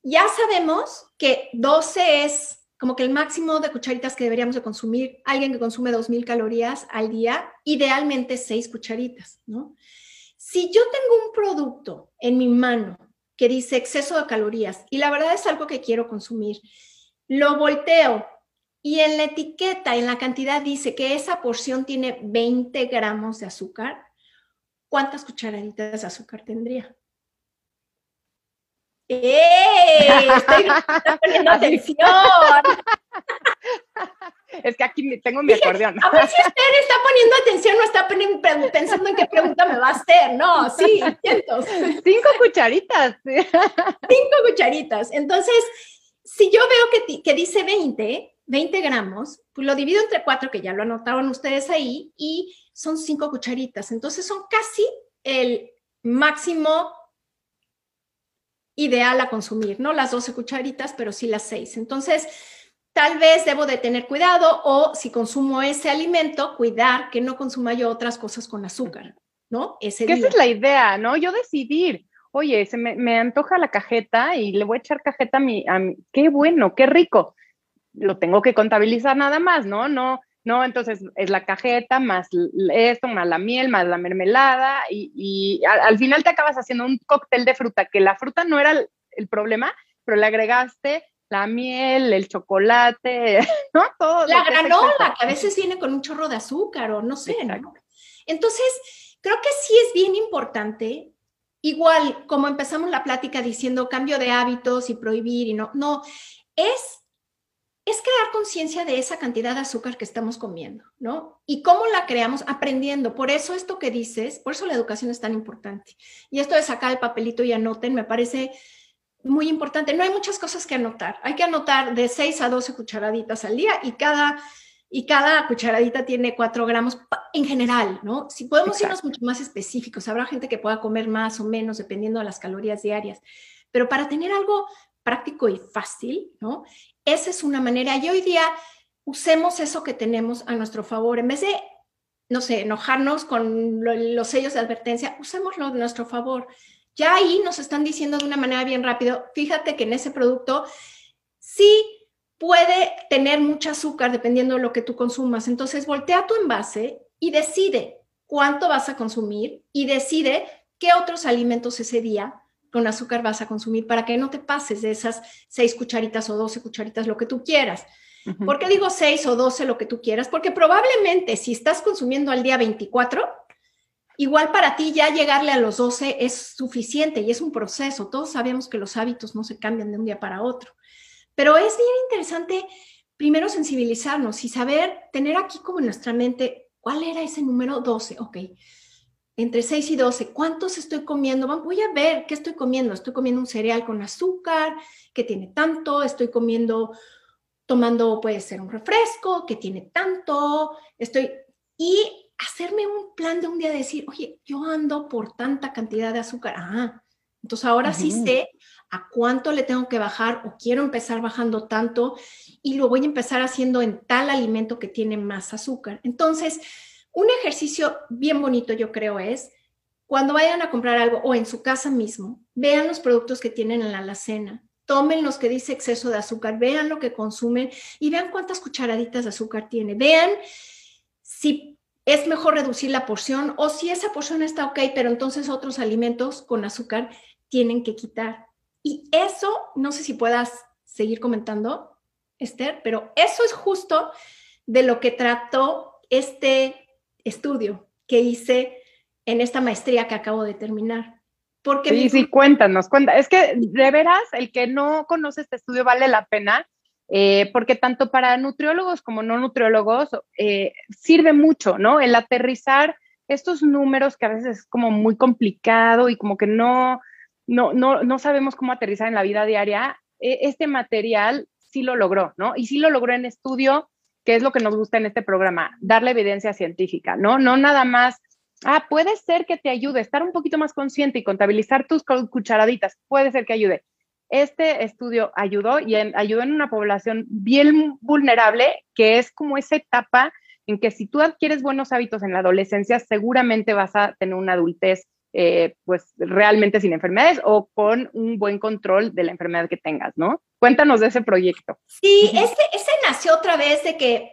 B: ya sabemos que 12 es como que el máximo de cucharitas que deberíamos de consumir, alguien que consume 2.000 calorías al día, idealmente 6 cucharitas, ¿no? Si yo tengo un producto en mi mano que dice exceso de calorías y la verdad es algo que quiero consumir lo volteo y en la etiqueta, en la cantidad dice que esa porción tiene 20 gramos de azúcar, ¿cuántas cucharaditas de azúcar tendría? ¡Eh! Estoy, poniendo atención.
A: Es que aquí tengo mi acordeón.
B: A ver si usted está poniendo atención o está pensando en qué pregunta me va a hacer. No, sí, cientos.
A: Cinco cucharitas.
B: Cinco cucharitas. Entonces, si yo veo que, que dice 20, 20 gramos, pues lo divido entre cuatro, que ya lo anotaron ustedes ahí, y son cinco cucharitas. Entonces, son casi el máximo ideal a consumir, no las 12 cucharitas, pero sí las 6. Entonces, tal vez debo de tener cuidado o si consumo ese alimento, cuidar que no consuma yo otras cosas con azúcar, ¿no?
A: Ese que esa es la idea, ¿no? Yo decidir, oye, se me, antoja la cajeta y le voy a echar cajeta a mi, a mi, qué bueno, qué rico. Lo tengo que contabilizar nada más, ¿no? No, no, entonces es la cajeta más esto, más la miel, más la mermelada y, al, final te acabas haciendo un cóctel de fruta, que la fruta no era el, problema, pero le agregaste la miel, el chocolate, ¿no?
B: Todo. La granola, que a veces viene con un chorro de azúcar o no sé, ¿no? Entonces, creo que sí es bien importante, igual como empezamos la plática diciendo cambio de hábitos y prohibir y no, no, es es crear conciencia de esa cantidad de azúcar que estamos comiendo, ¿no? Y cómo la creamos aprendiendo. Por eso esto que dices, por eso la educación es tan importante. Y esto de sacar el papelito y anoten me parece muy importante. No hay muchas cosas que anotar. Hay que anotar de 6 a 12 cucharaditas al día y cada, y cada cucharadita tiene 4 gramos en general, ¿no? Si podemos irnos mucho más específicos, habrá gente que pueda comer más o menos dependiendo de las calorías diarias. Pero para tener algo práctico y fácil, ¿no? Esa es una manera. Y hoy día usemos eso que tenemos a nuestro favor. En vez de, no sé, enojarnos con los sellos de advertencia, usémoslo a nuestro favor. Ya ahí nos están diciendo de una manera bien rápido, fíjate que en ese producto sí puede tener mucho azúcar dependiendo de lo que tú consumas. Entonces, voltea tu envase y decide cuánto vas a consumir y decide qué otros alimentos ese día con azúcar vas a consumir para que no te pases de esas seis cucharitas o doce cucharitas, lo que tú quieras. ¿Por qué digo seis o doce, lo que tú quieras? Porque probablemente si estás consumiendo al día 24, igual para ti ya llegarle a los 12 es suficiente y es un proceso. Todos sabemos que los hábitos no se cambian de un día para otro. Pero es bien interesante primero sensibilizarnos y saber, tener aquí como en nuestra mente, ¿cuál era ese número 12? Ok, entre 6 y 12, ¿cuántos estoy comiendo? Voy a ver qué estoy comiendo. Estoy comiendo un cereal con azúcar que tiene tanto, estoy comiendo, tomando, puede ser un refresco que tiene tanto, estoy... Y hacerme un plan de un día, decir, oye, yo ando por tanta cantidad de azúcar. Ah, entonces ahora sí sé a cuánto le tengo que bajar o quiero empezar bajando tanto y lo voy a empezar haciendo en tal alimento que tiene más azúcar. Entonces, un ejercicio bien bonito, yo creo, es cuando vayan a comprar algo o en su casa mismo, vean los productos que tienen en la alacena, tomen los que dice exceso de azúcar, vean lo que consumen y vean cuántas cucharaditas de azúcar tiene. Vean si es mejor reducir la porción o si esa porción está ok, pero entonces otros alimentos con azúcar tienen que quitar. Y eso, no sé si puedas seguir comentando, Esther, pero eso es justo de lo que trató este estudio que hice en esta maestría que acabo de terminar.
A: Porque sí, sí, cuéntanos, cuenta. Es que de veras, el que no conoce este estudio vale la pena, eh, porque tanto para nutriólogos como no nutriólogos eh, sirve mucho, ¿no? El aterrizar estos números que a veces es como muy complicado y como que no, no, no, no sabemos cómo aterrizar en la vida diaria. E, este material sí lo logró, ¿no? Y sí lo logró en estudio que es lo que nos gusta en este programa, darle evidencia científica, ¿no? No nada más, ah, puede ser que te ayude, estar un poquito más consciente y contabilizar tus cucharaditas, puede ser que ayude. Este estudio ayudó y ayudó en una población bien vulnerable, que es como esa etapa en que si tú adquieres buenos hábitos en la adolescencia, seguramente vas a tener una adultez eh, pues realmente sin enfermedades o con un buen control de la enfermedad que tengas, ¿no? Cuéntanos de ese proyecto.
B: Sí, ese, ese nació otra vez de que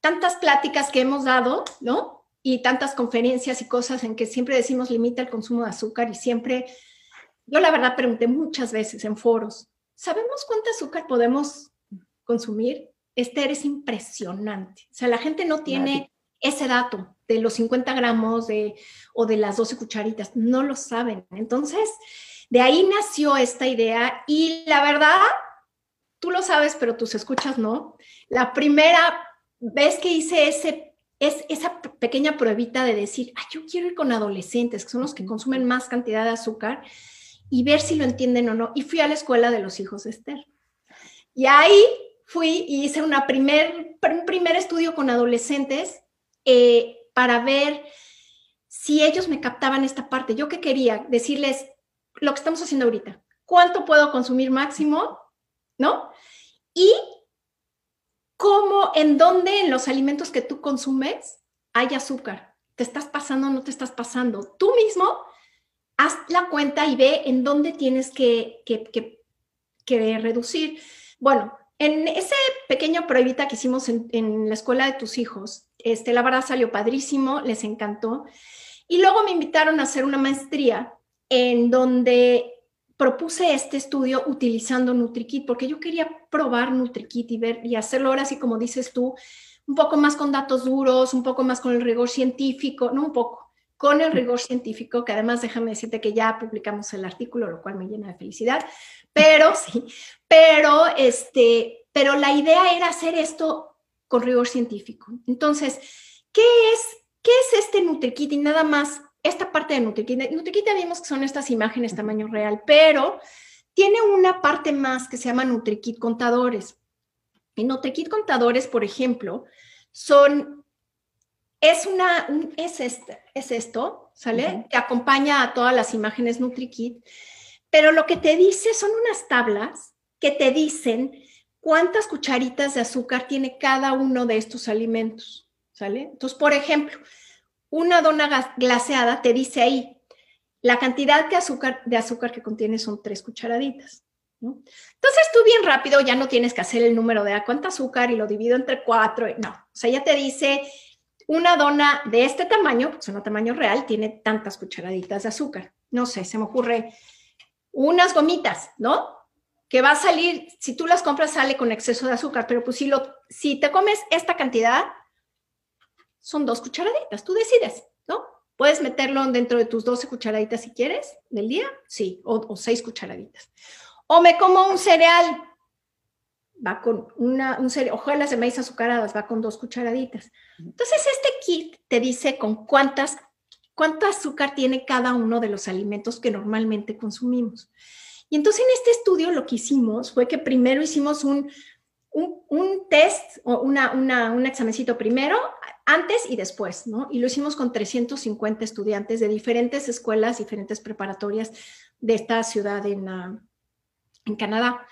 B: tantas pláticas que hemos dado, ¿no? Y tantas conferencias y cosas en que siempre decimos limita el consumo de azúcar y siempre, yo la verdad pregunté muchas veces en foros, ¿sabemos cuánto azúcar podemos consumir, Esther, es impresionante. O sea, la gente no tiene ese dato de los 50 gramos de, o de las 12 cucharitas, no lo saben. Entonces, de ahí nació esta idea y la verdad, tú lo sabes, pero tus escuchas no. La primera vez que hice ese, es esa pequeña pruebita de decir, ay, yo quiero ir con adolescentes, que son los que consumen más cantidad de azúcar, y ver si lo entienden o no. Y fui a la escuela de los hijos de Esther. Y ahí fui y hice una primer, un primer estudio con adolescentes eh, para ver si ellos me captaban esta parte. Yo que quería decirles lo que estamos haciendo ahorita. ¿Cuánto puedo consumir máximo? ¿No? Y cómo, en dónde en los alimentos que tú consumes hay azúcar. ¿Te estás pasando o no te estás pasando? Tú mismo haz la cuenta y ve en dónde tienes que, reducir. Bueno, en ese pequeño pruebita que hicimos en, la escuela de tus hijos, este, la verdad salió padrísimo, les encantó. Y luego me invitaron a hacer una maestría en donde propuse este estudio utilizando NutriKit, porque yo quería probar NutriKit y ver y hacerlo ahora así como dices tú, un poco más con datos duros, un poco más con el rigor científico, no un poco, con el rigor científico, que además déjame decirte que ya publicamos el artículo, lo cual me llena de felicidad, pero sí, pero este, pero la idea era hacer esto con rigor científico. Entonces, ¿qué es, qué es este NutriKit? Y nada más esta parte de NutriKit, NutriKit ya vimos que son estas imágenes tamaño real, pero tiene una parte más que se llama NutriKit contadores. En NutriKit contadores, por ejemplo, son, es una, es, este, es esto, ¿sale? Que acompaña a todas las imágenes NutriKit, pero lo que te dice son unas tablas que te dicen cuántas cucharitas de azúcar tiene cada uno de estos alimentos, ¿sale? Entonces, por ejemplo, una dona glaseada te dice ahí, la cantidad de azúcar, de azúcar que contiene son tres cucharaditas. Entonces tú bien rápido ya no tienes que hacer el número de a cuánto azúcar y lo divido entre cuatro. No, o sea, ya te dice una dona de este tamaño, porque es tamaño real, tiene tantas cucharaditas de azúcar. No sé, se me ocurre unas gomitas, ¿no? Que va a salir, si tú las compras sale con exceso de azúcar, pero pues si, lo, si te comes esta cantidad, son dos cucharaditas, tú decides, ¿no? Puedes meterlo dentro de tus 12 cucharaditas si quieres del día, sí, o, seis cucharaditas. O me como un cereal, va con una, un cereal, hojuelas de maíz azucaradas, va con dos cucharaditas. Entonces, este kit te dice con cuántas, cuánto azúcar tiene cada uno de los alimentos que normalmente consumimos. Y entonces en este estudio lo que hicimos fue que primero hicimos un, un, test o una, una, un examencito primero antes y después, ¿no? Y lo hicimos con 350 estudiantes de diferentes escuelas, diferentes preparatorias de esta ciudad en, ah, en Canadá.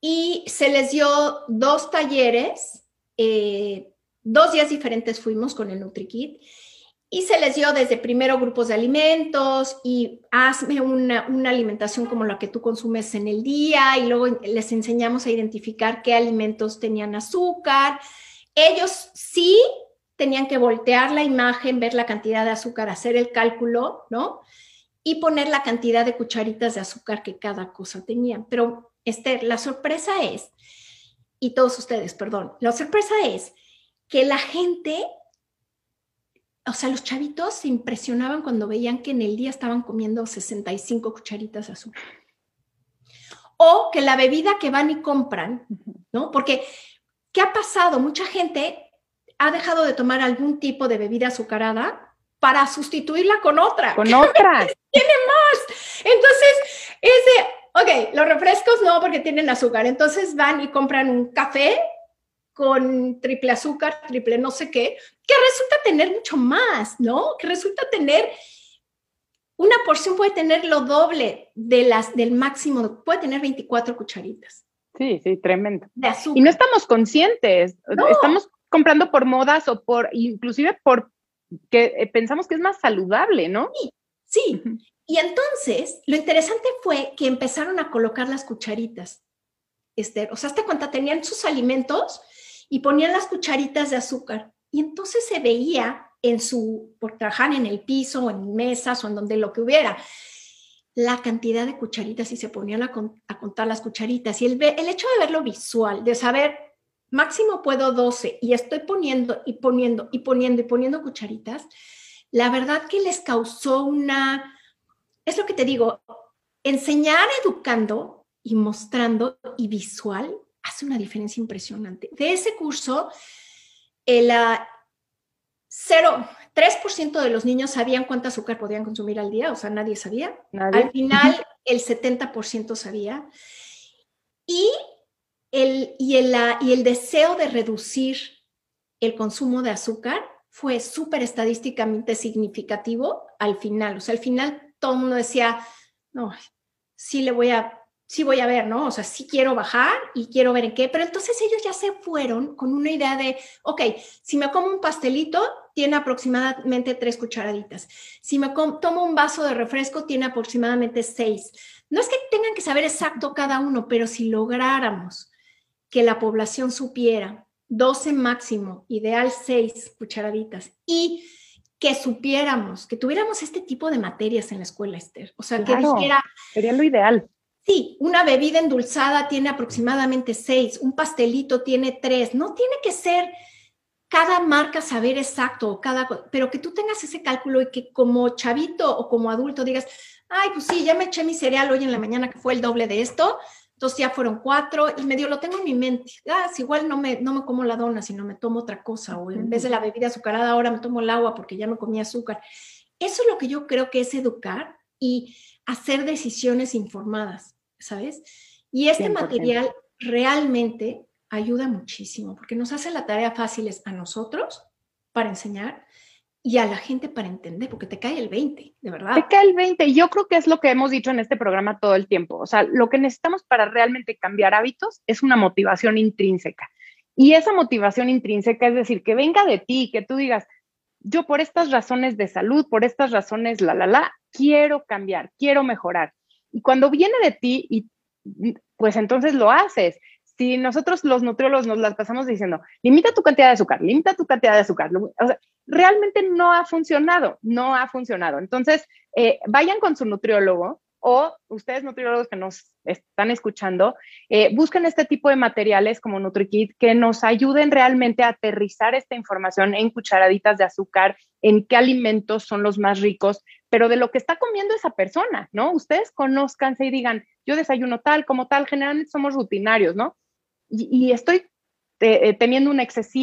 B: Y se les dio dos talleres, eh, dos días diferentes fuimos con el NutriKit y se les dio desde primero grupos de alimentos y hazme una, alimentación como la que tú consumes en el día y luego les enseñamos a identificar qué alimentos tenían azúcar. Ellos sí tenían que voltear la imagen, ver la cantidad de azúcar, hacer el cálculo, ¿no? Y poner la cantidad de cucharitas de azúcar que cada cosa tenía. Pero, Esther, la sorpresa es, y todos ustedes, perdón, la sorpresa es que la gente, o sea, los chavitos se impresionaban cuando veían que en el día estaban comiendo 65 cucharitas de azúcar. O que la bebida que van y compran, ¿no? Porque, ¿qué ha pasado? Mucha gente ha dejado de tomar algún tipo de bebida azucarada para sustituirla con otra.
A: Con otra.
B: Tiene más. Entonces, ese, ok, los refrescos no porque tienen azúcar. Entonces van y compran un café con triple azúcar, triple no sé qué, que resulta tener mucho más, ¿no? Que resulta tener una porción puede tener lo doble de las del máximo, puede tener 24 cucharitas.
A: Sí, sí, tremendo. De azúcar. Y no estamos conscientes, estamos comprando por modas o por, inclusive por que eh, pensamos que es más saludable, ¿no?
B: Sí, sí. Y entonces, lo interesante fue que empezaron a colocar las cucharitas, Esther. O sea, hasta cuenta tenían sus alimentos y ponían las cucharitas de azúcar. Y entonces se veía en su, por trabajar en el piso o en mesas o en donde lo que hubiera, la cantidad de cucharitas y se ponían a, contar las cucharitas. Y el, el hecho de verlo visual, de saber, máximo puedo 12 y estoy poniendo y poniendo y poniendo y poniendo cucharitas, la verdad que les causó una, es lo que te digo, enseñar educando y mostrando y visual hace una diferencia impresionante. De ese curso, el, 0, 3% de los niños sabían cuánta azúcar podían consumir al día, o sea, nadie sabía. Al final, el 70% sabía. Y el, y, el, y el deseo de reducir el consumo de azúcar fue súper estadísticamente significativo al final. O sea, al final todo el mundo decía, no, sí le voy a sí voy a ver, ¿no? O sea, sí quiero bajar y quiero ver en qué, pero entonces ellos ya se fueron con una idea de, ok, si me como un pastelito, tiene aproximadamente tres cucharaditas. Si me tomo un vaso de refresco, tiene aproximadamente seis. No es que tengan que saber exacto cada uno, pero si lográramos que la población supiera 12 máximo, ideal seis cucharaditas, y que supiéramos, que tuviéramos este tipo de materias en la escuela, Esther. O sea, que dijera...
A: Sería lo ideal
B: Sí, una bebida endulzada tiene aproximadamente seis, un pastelito tiene tres. No tiene que ser cada marca saber exacto, cada, pero que tú tengas ese cálculo y que como chavito o como adulto digas, ay, pues sí, ya me eché mi cereal hoy en la mañana que fue el doble de esto, entonces ya fueron cuatro y medio lo tengo en mi mente. Ah, si igual no me, no me como la dona, sino me tomo otra cosa, o en vez de la bebida azucarada ahora me tomo el agua porque ya me comí azúcar. Eso es lo que yo creo que es educar y hacer decisiones informadas, ¿sabes? Y este material realmente ayuda muchísimo porque nos hace la tarea fácil a nosotros para enseñar y a la gente para entender, porque te cae el 20, de verdad.
A: Te cae el 20. Yo creo que es lo que hemos dicho en este programa todo el tiempo. O sea, lo que necesitamos para realmente cambiar hábitos es una motivación intrínseca. Y esa motivación intrínseca es decir, que venga de ti, que tú digas, yo por estas razones de salud, por estas razones, la, la, la, quiero cambiar, quiero mejorar. Y cuando viene de ti, y, pues entonces lo haces. Si nosotros los nutriólogos nos las pasamos diciendo, limita tu cantidad de azúcar, limita tu cantidad de azúcar, o sea, realmente no ha funcionado, no ha funcionado. Entonces, eh, vayan con su nutriólogo, o ustedes nutriólogos que nos están escuchando, eh, busquen este tipo de materiales como NutriKit que nos ayuden realmente a aterrizar esta información en cucharaditas de azúcar, en qué alimentos son los más ricos, pero de lo que está comiendo esa persona, ¿no? Ustedes conózcanse y digan, yo desayuno tal, como tal, generalmente somos rutinarios, ¿no? Y, estoy eh, teniendo un,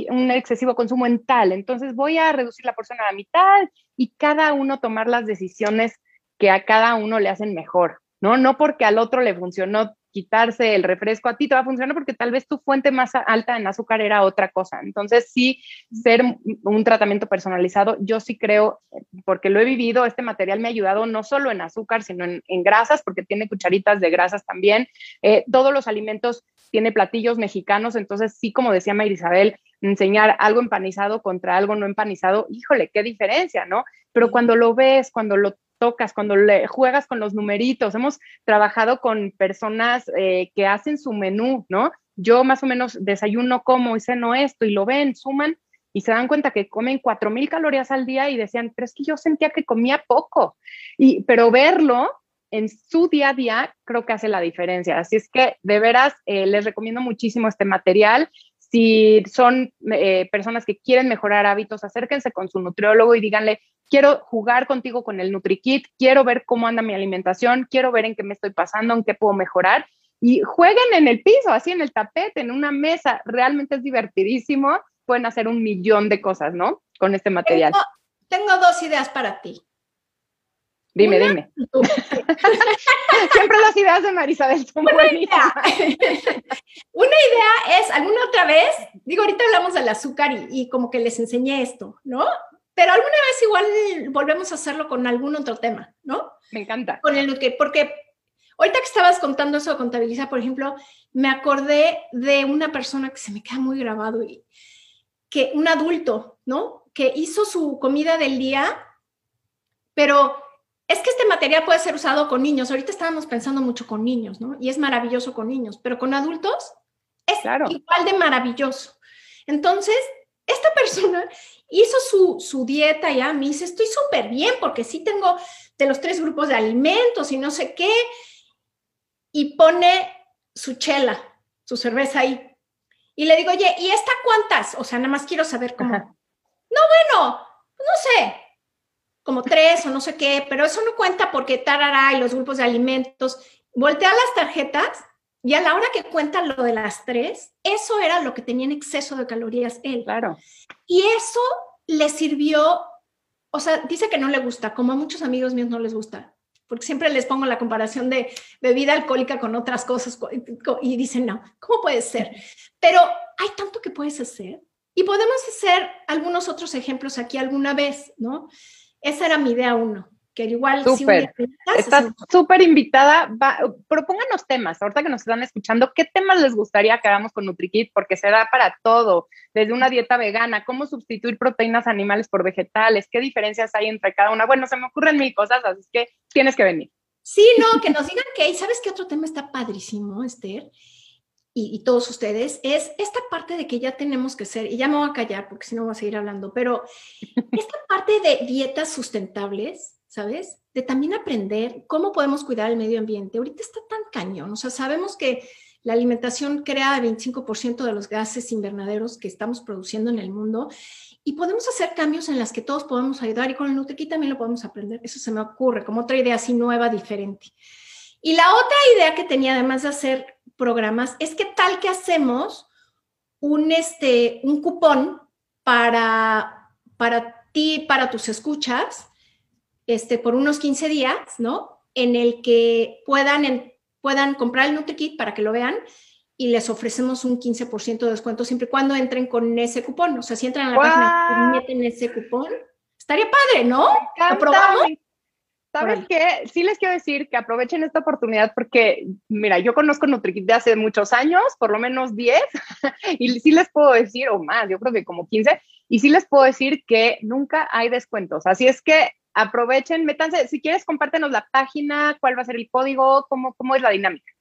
A: un excesivo consumo en tal, entonces voy a reducir la porción a la mitad y cada uno tomar las decisiones que a cada uno le hacen mejor, ¿no? No porque al otro le funcionó quitarse el refresco, a ti te va a funcionar porque tal vez tu fuente más alta en azúcar era otra cosa. Entonces, sí, ser un tratamiento personalizado, yo sí creo, porque lo he vivido, este material me ha ayudado no solo en azúcar, sino en, grasas, porque tiene cucharitas de grasas también. Eh, todos los alimentos tiene platillos mexicanos, entonces sí, como decía Mayra Isabel, enseñar algo empanizado contra algo no empanizado, híjole, qué diferencia, ¿no? Pero cuando lo ves, cuando lo tocas, cuando le juegas con los numeritos. Hemos trabajado con personas eh, que hacen su menú, ¿no? Yo más o menos desayuno como y ceno esto y lo ven, suman y se dan cuenta que comen 4.000 calorías al día y decían, pero es que yo sentía que comía poco. Y, pero verlo en su día a día creo que hace la diferencia. Así es que de veras eh, les recomiendo muchísimo este material. Si son eh, personas que quieren mejorar hábitos, acérquense con su nutriólogo y díganle, quiero jugar contigo con el NutriKit, quiero ver cómo anda mi alimentación, quiero ver en qué me estoy pasando, en qué puedo mejorar. Y jueguen en el piso, así en el tapete, en una mesa. Realmente es divertidísimo. Pueden hacer un millón de cosas, ¿no? Con este material.
B: Tengo, dos ideas para ti.
A: Dime, dime. Siempre las ideas de Marisabel son
B: Una idea. Una idea es, alguna otra vez, digo, ahorita hablamos del azúcar y, y, como que les enseñé esto, ¿no? Pero alguna vez igual volvemos a hacerlo con algún otro tema, ¿no?
A: Me encanta.
B: Con el que, porque ahorita que estabas contando eso de contabilizar, por ejemplo, me acordé de una persona que se me queda muy grabado y que un adulto, ¿no? Que hizo su comida del día, pero es que este material puede ser usado con niños. Ahorita estábamos pensando mucho con niños, ¿no? Y es maravilloso con niños, pero con adultos es igual de maravilloso. Entonces, esta persona hizo su, su dieta ya, me dice, estoy súper bien porque sí tengo de los tres grupos de alimentos y no sé qué, y pone su chela, su cerveza ahí. Y le digo, oye, ¿y esta cuántas? O sea, nada más quiero saber cómo. No, bueno, no sé, como tres o no sé qué, pero eso no cuenta porque tarará y los grupos de alimentos. Voltea las tarjetas y a la hora que cuenta lo de las tres, eso era lo que tenía en exceso de calorías él.
A: Claro.
B: Y eso le sirvió, o sea, dice que no le gusta, como a muchos amigos míos no les gusta, porque siempre les pongo la comparación de bebida alcohólica con otras cosas y dicen, no, ¿cómo puede ser? Pero hay tanto que puedes hacer y podemos hacer algunos otros ejemplos aquí alguna vez, ¿no? Esa era mi idea uno que igual
A: súper. Estás súper invitada. propónganos temas, ahorita que nos están escuchando, ¿qué temas les gustaría que hagamos con NutriKit? Porque se da para todo, desde una dieta vegana, cómo sustituir proteínas animales por vegetales, qué diferencias hay entre cada una. Bueno, se me ocurren mil cosas, así que tienes que venir.
B: Sí, no, que nos digan que, ¿sabes qué otro tema está padrísimo, Esther? Y, y, todos ustedes, es esta parte de que ya tenemos que ser, y ya me voy a callar porque si no voy a seguir hablando, pero esta parte de dietas sustentables, ¿sabes? De también aprender cómo podemos cuidar el medio ambiente. Ahorita está tan cañón, o sea, sabemos que la alimentación crea el 25% de los gases invernaderos que estamos produciendo en el mundo y podemos hacer cambios en las que todos podemos ayudar y con el NutriKit también lo podemos aprender. Eso se me ocurre como otra idea así nueva, diferente. Y la otra idea que tenía además de hacer programas es que tal que hacemos un, este, un cupón para, para ti, para tus escuchas, este, por unos 15 días, ¿no? En el que puedan, puedan comprar el NutriKit para que lo vean y les ofrecemos un 15% de descuento siempre y cuando entren con ese cupón. O sea, si entran a la página y meten ese cupón, estaría padre, ¿no?
A: ¿Aprobamos? ¿Sabes qué? Sí les quiero decir que aprovechen esta oportunidad porque, mira, yo conozco NutriKit de hace muchos años, por lo menos 10, y sí les puedo decir, o más, yo creo que como 15, y sí les puedo decir que nunca hay descuentos. Así es que aprovechen, métanse, si quieres, compártenos la página, cuál va a ser el código, cómo, cómo es la dinámica.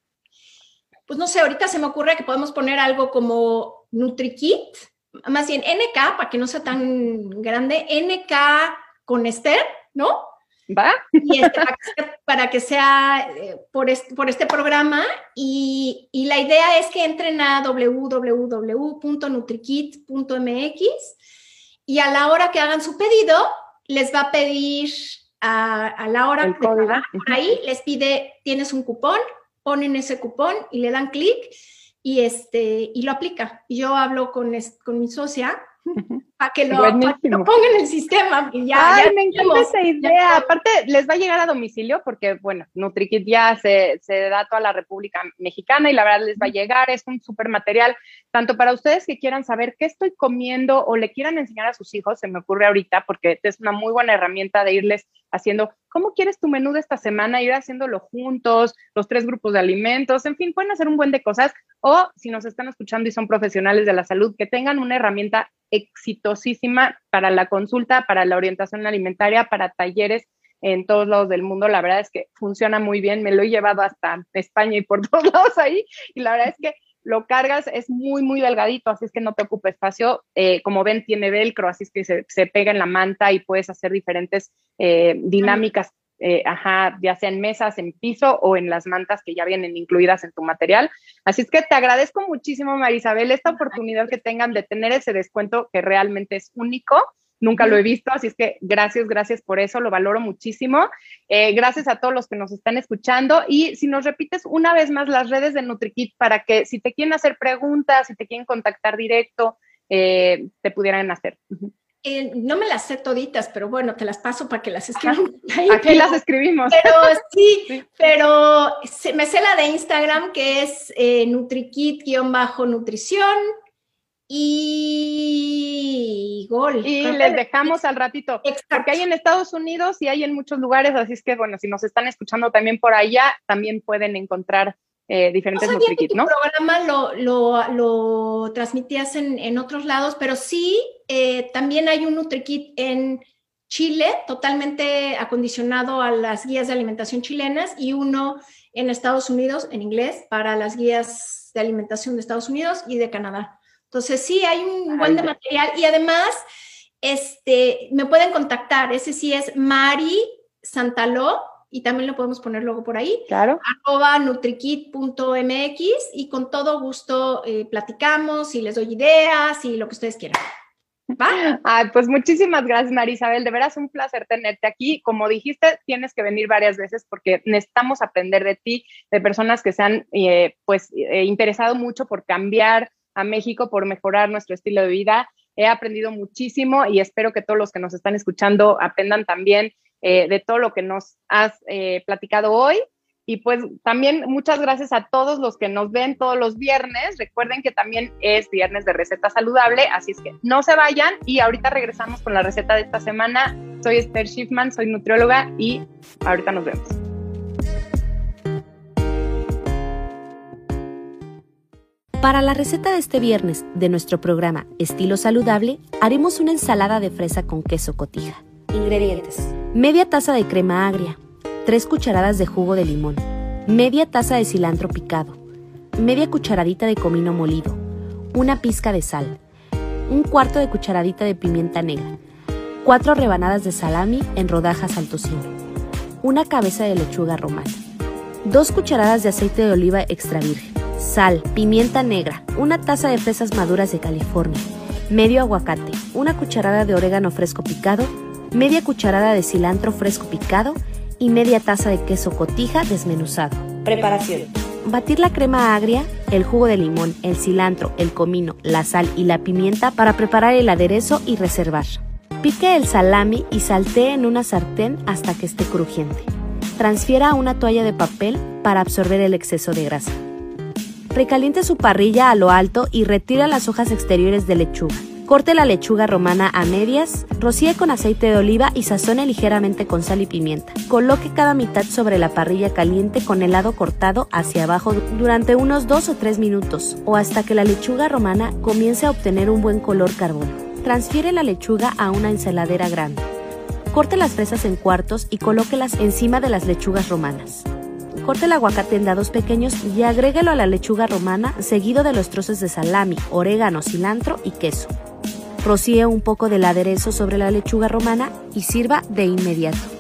B: Pues no sé, ahorita se me ocurre que podemos poner algo como NutriKit, más bien NK, para que no sea tan grande, NK con Esther, ¿no?
A: ¿Va?
B: Y este, para, que sea, eh, por, este, por este programa. Y, y, la idea es que entren a www.nutrikit.mx y a la hora que hagan su pedido, les va a pedir a, la hora
A: de por
B: ahí, les pide, tienes un cupón, ponen ese cupón y le dan clic y, este, y lo aplica. Yo hablo con, con mi socia para que, lo, pongan en el sistema.
A: ya, Ay, me encanta esa idea. Aparte, les va a llegar a domicilio porque, bueno, NutriKit ya se, se, da a toda la República Mexicana y la verdad les va a llegar. Es un súper material, tanto para ustedes que quieran saber qué estoy comiendo o le quieran enseñar a sus hijos, se me ocurre ahorita, porque es una muy buena herramienta de irles haciendo, ¿cómo quieres tu menú de esta semana? Ir haciéndolo juntos, los tres grupos de alimentos, en fin, pueden hacer un buen de cosas. O si nos están escuchando y son profesionales de la salud, que tengan una herramienta exitosísima para la consulta, para la orientación alimentaria, para talleres en todos lados del mundo. La verdad es que funciona muy bien. Me lo he llevado hasta España y por todos lados ahí. Y la verdad es que lo cargas, es muy, muy delgadito, así es que no te ocupa espacio. Eh, como ven, tiene velcro, así es que se, pega en la manta y puedes hacer diferentes eh, dinámicas eh, ajá, ya sea en mesas, en piso o en las mantas que ya vienen incluidas en tu material. Así es que te agradezco muchísimo, Marisabel, esta oportunidad que tengan de tener ese descuento que realmente es único. Nunca lo he visto, así es que gracias, gracias por eso, lo valoro muchísimo. Eh, gracias a todos los que nos están escuchando y si nos repites una vez más las redes de NutriKit para que si te quieren hacer preguntas, si te quieren contactar directo, eh, te pudieran hacer.
B: Eh, no me las sé toditas, pero bueno, te las paso para que las escriban.
A: Aquí las escribimos.
B: Pero sí, pero me sé la de Instagram que es eh, nutrikit-nutrición y gol.
A: Y les dejamos al ratito, porque hay en Estados Unidos y hay en muchos lugares, así es que bueno, si nos están escuchando también por allá, también pueden encontrar eh, diferentes no
B: NutriKit, ¿no? programa lo, lo, lo transmitías en, en, otros lados, pero sí, eh, también hay un NutriKit en Chile, totalmente acondicionado a las guías de alimentación chilenas, y uno en Estados Unidos, en inglés, para las guías de alimentación de Estados Unidos y de Canadá. Entonces, sí, hay un buen de material y además, este, me pueden contactar, ese sí es Mari Santaló, y también lo podemos poner luego por ahí.
A: Claro.
B: Arroba nutrikit.mx y con todo gusto eh, platicamos y les doy ideas y lo que ustedes quieran.
A: ¿Va? pues muchísimas gracias, Marisabel. De veras un placer tenerte aquí. Como dijiste, tienes que venir varias veces porque necesitamos aprender de ti, de personas que se han eh, pues eh, interesado mucho por cambiar a México, por mejorar nuestro estilo de vida. He aprendido muchísimo y espero que todos los que nos están escuchando aprendan también eh, de todo lo que nos has platicado hoy. Y pues también muchas gracias a todos los que nos ven todos los viernes. Recuerden que también es viernes de receta saludable, así es que no se vayan y ahorita regresamos con la receta de esta semana. Soy Esther Schiffman, soy nutrióloga y ahorita nos vemos.
C: Para la receta de este viernes de nuestro programa Estilo Saludable, haremos una ensalada de fresa con queso cotija. Ingredientes. Media taza de crema agria, 3 cucharadas de jugo de limón, media taza de cilantro picado, media cucharadita de comino molido, una pizca de sal, un cuarto de cucharadita de pimienta negra, 4 rebanadas de salami en rodajas al tocino, una cabeza de lechuga romana, 2 cucharadas de aceite de oliva extra virgen, sal, pimienta negra, una taza de fresas maduras de California, medio aguacate, una cucharada de orégano fresco picado, media cucharada de cilantro fresco picado y media taza de queso cotija desmenuzado.
D: Preparación.
C: Batir la crema agria, el jugo de limón, el cilantro, el comino, la sal y la pimienta para preparar el aderezo y reservar. Pique el salami y saltee en una sartén hasta que esté crujiente. Transfiera a una toalla de papel para absorber el exceso de grasa. Recaliente su parrilla a lo alto y retira las hojas exteriores de lechuga. Corte la lechuga romana a medias, rocíe con aceite de oliva y sazone ligeramente con sal y pimienta. Coloque cada mitad sobre la parrilla caliente con el lado cortado hacia abajo durante unos 2 o 3 minutos o hasta que la lechuga romana comience a obtener un buen color carbón. Transfiere la lechuga a una ensaladera grande. Corte las fresas en cuartos y colóquelas encima de las lechugas romanas. Corte el aguacate en dados pequeños y agréguelo a la lechuga romana seguido de los trozos de salami, orégano, cilantro y queso. Rocíe un poco del aderezo sobre la lechuga romana y sirva de inmediato.